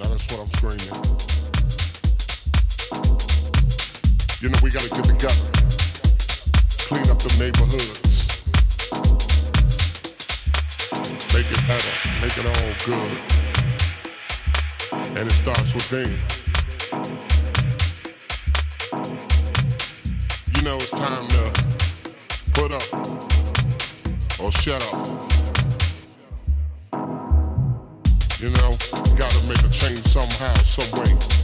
Now that's what I'm screaming. You know we gotta get together, clean up the neighborhoods, make it better, make it all good, and it starts with me. You know it's time to put up or shut up. had some.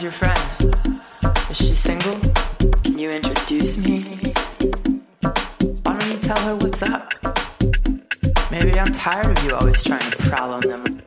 Your friend? Is she single? Can you introduce me? Why don't you tell her what's up? Maybe I'm tired of you always trying to prowl on them.